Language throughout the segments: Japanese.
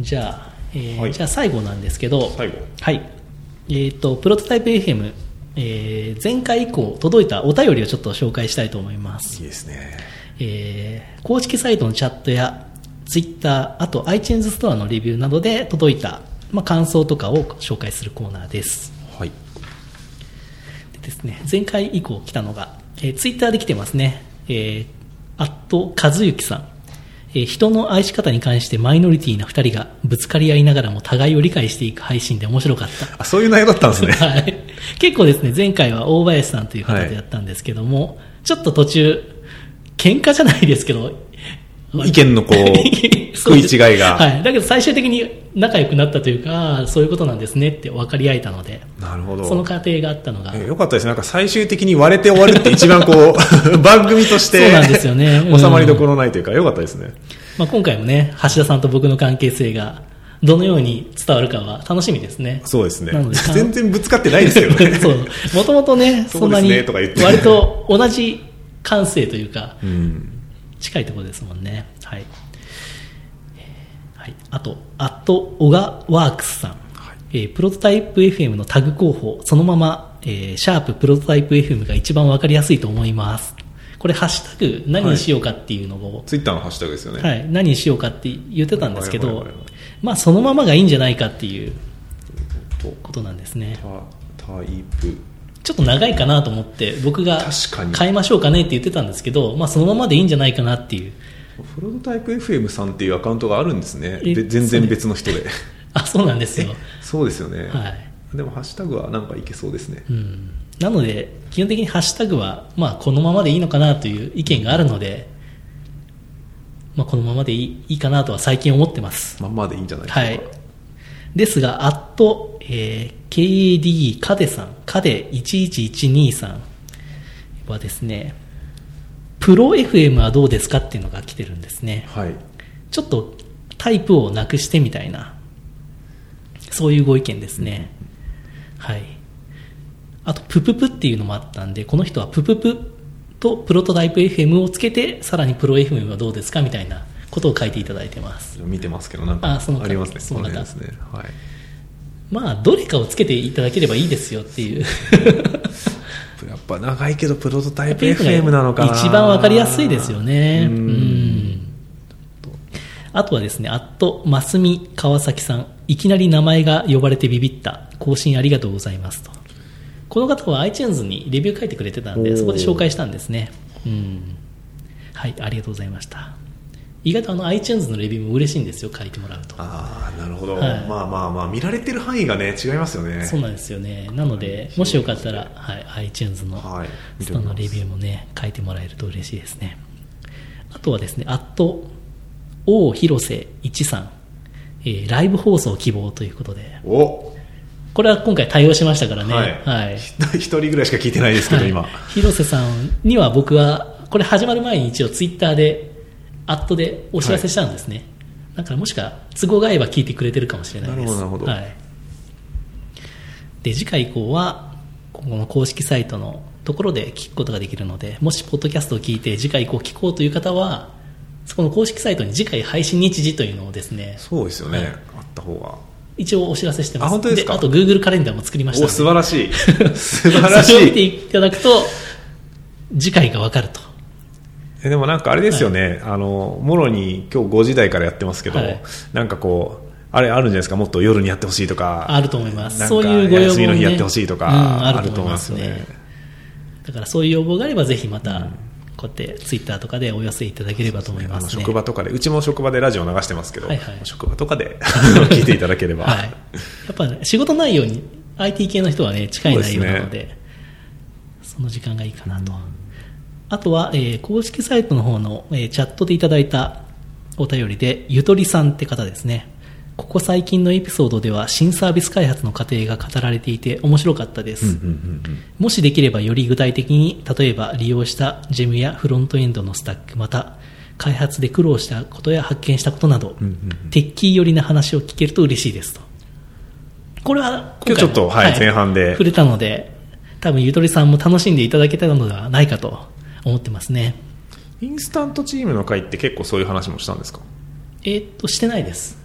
じゃあ、えーはいじゃあ最後なんですけど、最後はい。えっ、と、プロトタイプ FM、えー前回以降届いたお便りをちょっと紹介したいと思います。いいですねえー公式サイトのチャットや Twitter、あと iTunes ストアのレビューなどで届いた、まあ、感想とかを紹介するコーナーです。はいでですね、前回以降来たのが、えー、ツイッターで来てますね。えー、アット和幸さん。えー人の愛し方に関してマイノリティな二人がぶつかり合いながらも互いを理解していく配信で面白かった。あそういう内容だったんですね はい。結構ですね、前回は大林さんという方でやったんですけども、ちょっと途中、喧嘩じゃないですけど、意見のこう 食い違いが、はい。だけど最終的に仲良くなったというか、そういうことなんですねって分かり合えたので、なるほどその過程があったのが、えよかったですね。なんか最終的に割れて終わるって一番こう、番組として、そうなんですよねうん収まりどころないというか、よかったですね。まあ、今回もね、橋田さんと僕の関係性がどのように伝わるかは楽しみですね。そうですね。全然ぶつかってないですけどね。そう。もともとね、そうんなに割と同じ感性というか、うん。近いところですもんね。はい。えーはい。あと、アットオガワークスさん。えープロトタイプ FM のタグ候補、そのまま、えーシャーププロトタイプ FM が一番わかりやすいと思います。これ、ハッシュタグ何にしようかっていうのを、ツイッターのハッシュタグですよね。はい、何にしようかって言ってたんですけどはいはいはいはい、まあ、そのままがいいんじゃないかっていうとことなんですね。タタイプ。ちょっと長いかなと思って、僕が変えましょうかねって言ってたんですけど、まあ、そのままでいいんじゃないかなっていう。プロトタイプ FM さんっていうアカウントがあるんですね。全然別の人で。あ、そうなんですよ。そうですよね。はい。でもハッシュタグはなんかいけそうですね。うん、なので、基本的にハッシュタグは、まあ、このままでいいのかなという意見があるので、まあ、このままでいいいいかなとは最近思ってます。まんまでいいんじゃないでしょうか。はい。ですが、アット、えー KAD カデさん、カデ1112さんはですね、プロ FM はどうですかっていうのが来てるんですね。はい。ちょっとタイプをなくしてみたいな、そういうご意見ですね。はい。あと、プププっていうのもあったんで、この人はプププとプロトタイプ FM をつけて、さらにプロ FM はどうですかみたいなことを書いていただいてます。見てますけど、なんかあその方ありますね。その方ですね。はい。まあ、どれかをつけていただければいいですよっていう。やっぱ長いけどプロトタイプ FM なのかな一番わかりやすいですよね。ううんん。あとはですね、あっと、ますみ川崎さん。いきなり名前が呼ばれてビビった。更新ありがとうございますと。この方は iTunes にレビュー書いてくれてたんで、そこで紹介したんですね。うん。はい、ありがとうございました。意外とあの iTunes のレビューも嬉しいんですよ、書いてもらうと。ああ、なるほど。はいまあまあまあ、見られてる範囲がね、違いますよね。そうなんですよね。なので、もしよかったら、はい、iTunes のスてみますトのレビューもね、書いてもらえると嬉しいですね。あとはですね、あっと、王広瀬一さん、えーライブ放送希望ということで、おこれは今回対応しましたからね。はい。はい。ひ一人ぐらいしか聞いてないですけど、はい今。広瀬さんには僕は、これ始まる前に一応ツイッターで、アットでお知らせしたんですね。だからもしか都合が合えば聞いてくれてるかもしれないです。なるほどなるほどはい。で、次回以降は、ここの公式サイトのところで聞くことができるので、もしポッドキャストを聞いて次回以降聞こうという方は、そこの公式サイトに次回配信日時というのをですね、そうですよね。はいあった方が。一応お知らせしてます。あ本当ですか？あと Google カレンダーも作りましたお。素晴らしい。素晴らし それを見てい。いただくと、次回がわかると。えでもなんかあれですよね、あの、もろに今日5時台からやってますけど、はいなんかこう、あれあるんじゃないですか、もっと夜にやってほしいとか。あると思います。そういうご要望も、ね、休みの日やってほしいとかうん、あると思いますよねだからそういう要望があればぜひまた、こうやってツイッターとかでお寄せいただければと思いあのますね。職場とかで、うちも職場でラジオ流してますけど、はいはい職場とかで 聞いていただければ。はい。やっぱ、ね、仕事内容に IT 系の人はね、近い内容なので、その時間がいいかなと。あとは、えー公式サイトの方の、えーチャットでいただいたお便りで、ゆとりさんって方ですね。ここ最近のエピソードでは新サービス開発の過程が語られていて面白かったです。うんうんうんもしできればより具体的に、例えば利用したジェムやフロントエンドのスタック、また開発で苦労したことや発見したことなど、うんうんテッキー寄りな話を聞けると嬉しいですと。これは今日ちょっとはい前半で触れたので、多分ゆとりさんも楽しんでいただけたのではないかと思ってますね。インスタントチームの会って結構そういう話もしたんですか？えーっと、してないです。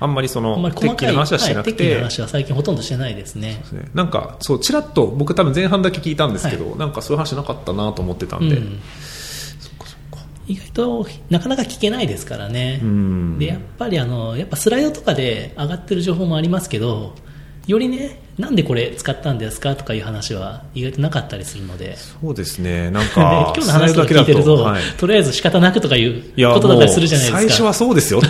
あんまりそのあんまり細かい鉄器の話はしてなくはい、話は最近ほとんどしてないですね。ねなんかそうちらっと僕多分前半だけ聞いたんですけど、なんかそういう話なかったなと思ってたんで、うん意外となかなか聞けないですからね。うんでやっぱりあのやっぱスライドとかで上がってる情報もありますけどよりねなんでこれ使ったんですかとかいう話は意外となかったりするので。そうですね。なんでか 今日の話とか聞いてると、はい。とりあえず仕方なくとかいうことだったりするじゃないですか。最初はそうですよ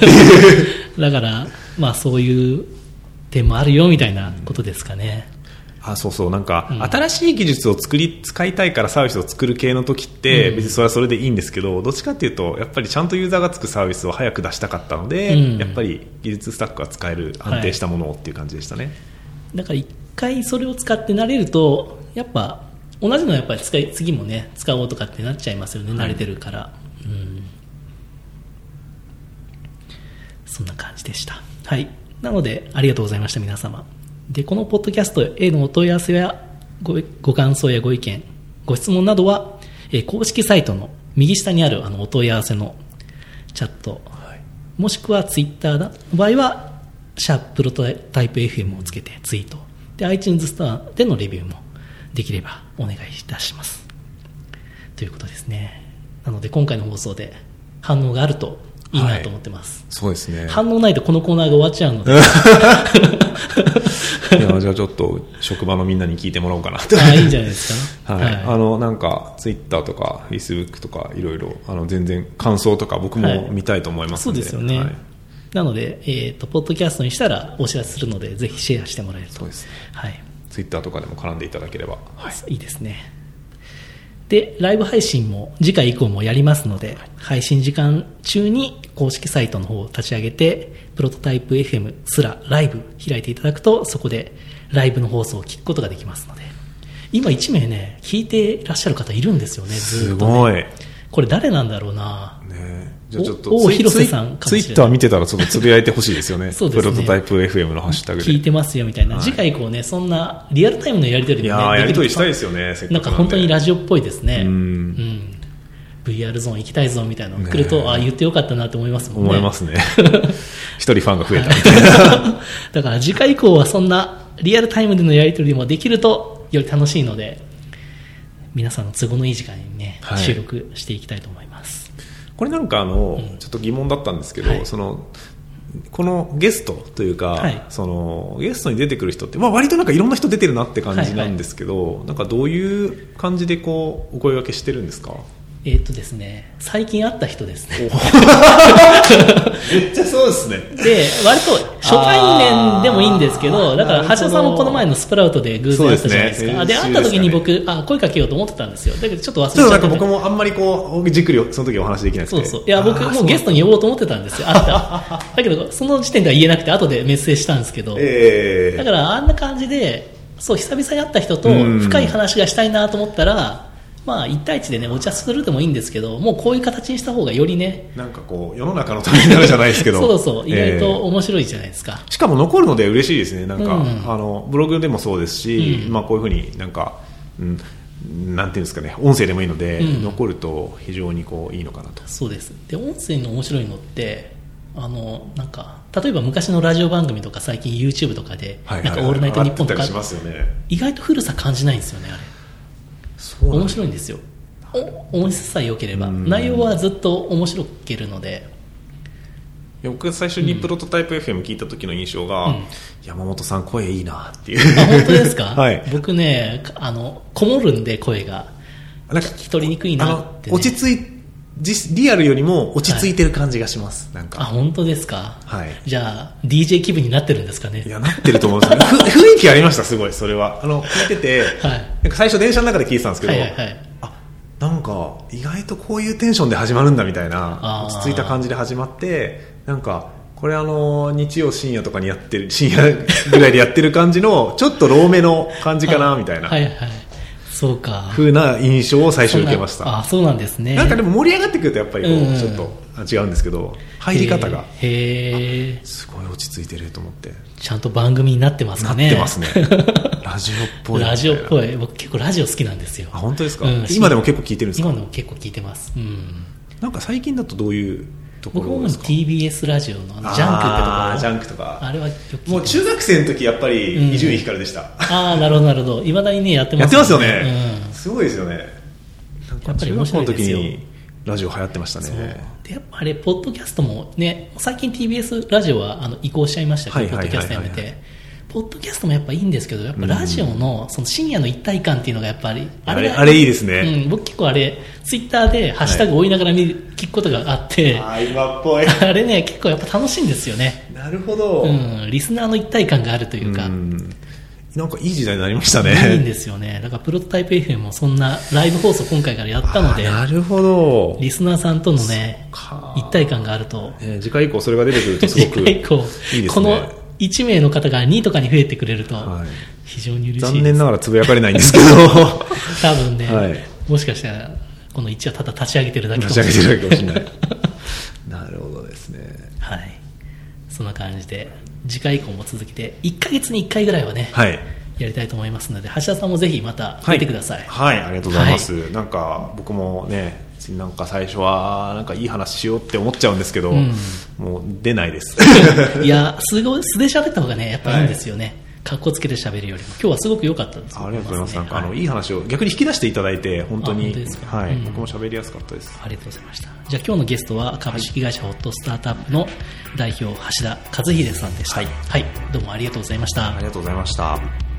だから、まあ、そういう点もあるよみたいなことですかね、あそうそう。なんか、うん。新しい技術を作り使いたいからサービスを作る系の時って、うん。別にそれはそれでいいんですけどどっちかっていうとやっぱりちゃんとユーザーがつくサービスを早く出したかったので、うん。やっぱり技術スタックが使える安定したものをっていう感じでしたね、だから一回それを使って慣れるとやっぱ同じのやっぱり使い次もね使おうとかってなっちゃいますよね、慣れてるから、うん、そんな感じでした。はい。なのでありがとうございました皆様。でこのポッドキャストへのお問い合わせやごご感想やご意見ご質問などは、えー公式サイトの右下にあるあのお問い合わせのチャット。もしくはツイッターの場合は、シャーププロトタイプ FM をつけてツイート。で、iTunes ストアでのレビューもできればお願いいたします。ということですね。なので今回の放送で反応があるといいなと思ってます。そうですね反応ないとこのコーナーが終わっちゃうので、いやじゃあちょっと職場のみんなに聞いてもらおうかなとああ、いいんじゃないですか。はいあのなんかツイッターとかフェイスブックとかいろいろあの全然感想とか僕も見たいと思いますので、そうですよね。はいなので、えっ、と、ポッドキャストにしたらお知らせするので、ぜひシェアしてもらえると。そうですねはい。ツイッターとかでも絡んでいただければ、はい、いいですね。で、ライブ配信も次回以降もやりますので、配信時間中に公式サイトの方を立ち上げて、プロトタイプ FM すらライブ開いていただくと、そこでライブの放送を聞くことができますので、今1名ね、聞いていらっしゃる方いるんですよね、ずすっと、ね。ごい、ね、これ誰なんだろうな。じゃあちょっとお広瀬さんツイッター見てたらちょっとつぶやいてほしいですよね。そうですね。プロトタイプ FM のハッシュタグで。聞いてますよみたいな、はい。次回以降ね、そんなリアルタイムのやり取りいもね、やり取りしたいでですよねなんか本当にラジジオっぽいですね。うん。うん。VR ゾーン行きたいぞみたいなのが来ると、ああ、言ってよかったなって思いますもんね。思いますね。一人ファンが増えたみたいな。だから次回以降はそんなリアルタイムでのやり取りもできるとより楽しいので、皆さんの都合のいい時間にね、はい。収録していきたいと思います。これなんかあの、ちょっと疑問だったんですけど、はい。そのこのゲストというか、はい。そのゲストに出てくる人って、まあ、割となんかいろんな人出てるなって感じなんですけど、なんかどういう感じでこうお声掛けしてるんですか？えーっとですね、最近会った人ですね。めっちゃそうですねで、割と初対面でもいいんですけあど、ーだから橋田さんもこの前のスプラウトで偶然会ったじゃないですか。で会った時に僕、あ、声かけようと思ってたんですよ。だけどちょっと忘れちちょっとなんかゃった。僕もあんまりこうじっくりその時お話できなくてそうそう。いや、僕もうゲストに呼ぼうと思ってたんですよ。会った。だけど、その時点では言えなくて、後でメッセージしたんですけど。ええだから、あんな感じで、そう、久々に会った人とうん深い話がしたいなと思ったら、まあ、一対一でね、お茶するでもいいんですけど、もうこういう形にした方がよりね、なんかこう世の中のためになるじゃないですけど。そうそう、意外えと面白いじゃないですか。えしかも残るので嬉しいですね。なんか、うん。あのブログでもそうですし、うん。まあ、こういうふうになんか、うん、なんていうんですかね音声でもいいので、うん。残ると非常にこういいのかなと。そうです。で、音声の面白いのって、あの、なんか、例えば昔のラジオ番組とか最近 YouTube とかで、はいなんかオールナイトニッポンとかね。意外と古さ感じないんですよね、あれ。面白いんですよ。お音質さえ良ければ。うん内容はずっと面白けるので、僕が最初にプロトタイプ FM 聞いた時の印象が、うん山本さん声いいなっていうあ、本当ですか？はい僕ね、あの、こもるんで声が。なんか聞き取りにくいなって、ね。落ち着い実リアルよりも落ち着いてる感じがします、なんあ、か本当ですか？はい。じゃあ、DJ 気分になってるんですかね？いやなってると思うんですよ ふ雰囲気ありましたすごいそれは。あの聞いてて、はい。なんか最初電車の中で聞いてたんですけど、はいはいはい。あなんか意外とこういうテンションで始まるんだみたいな落ち着いた感じで始まってなんかこれあの日曜深夜とかにやってる深夜ぐらいでやってる感じのちょっとローめの感じかなみたいな。はいはい。そうか。風な印象を最初受けましたあ、そうなんですね。なんかでも盛り上がってくるとやっぱりこうちょっとあ違うんですけど入り方がへえ。すごい落ち着いてると思ってちゃんと番組になってますなかね。ってますね ラジオっぽいラジオっいぽい。僕結構ラジオ好きなんですよあ。本当ですか、うん今でも結構聞いてるんですか？今でも結構聞いてます。うん。なんか最近だとどういうとこ僕もろですか？TBS ラジオのジャンクってところ？あージャンクとか。あれはもう中学生の時やっぱうん。り伊集院光でした、ああなるほどなるほど。いまだにねやってやますってますよね、うん。すごいですよね。なんかやっぱり面中学校の時にラジオ流行ってましたね。でやっぱあれ、ポッドキャストもね、最近 TBS ラジオはあの移行しちゃいましたけど、ポッドキャストやめて、ポッドキャストもやっぱいいんですけど、やっぱラジオのその深夜の一体感っていうのがやっぱり、あれがあれいいですね。うん、僕結構あれ、ツイッターでハッシュタグ追いながら見る、聞くことがあって、あー今っぽい。あれね、結構やっぱ楽しいんですよね。なるほど、うん、リスナーの一体感があるというか、うん。なんかいい時代になりましたいいんねですよね。だからプロトタイプ FM もそんなライブ放送今回からやったのであ、なるほど、リスナーさんとのねか、一体感があると、えー次回以降それが出てくるとすごくいいですね。この1名の方が2とかに増えてくれるとはい。非常に嬉しいです、残念ながらつぶやかれないんですけど。多分ね、はい。もしかしたらこの1はただ立ち上げてるだけかも立ちしれない。上げてるだけかもしれない。なるほどですね。はい。そんな感じで次回以降も続けて1ヶ月に1回ぐらいはね、はい。やりたいと思いますので橋田さんもぜひまた出てください、はい、ありがとうございます、なんか僕もねなんか最初はなんかいい話しようって思っちゃうんですけど、うんもう出ないです いやすごい素で喋った方がねやっぱいいんですよね、かっこつけて喋るよりも今日はすごく良かったですありがとうございます。なんか、あの、はいいい話を逆に引き出していただいて、本当あにはい、うん僕も喋りやすかったです。ありがとうございました。じゃあ今日のゲストは株式会社ホットスタートアップの代表橋田和秀さんでした。はいはい。どうもありがとうございましたあ。りがとうございました。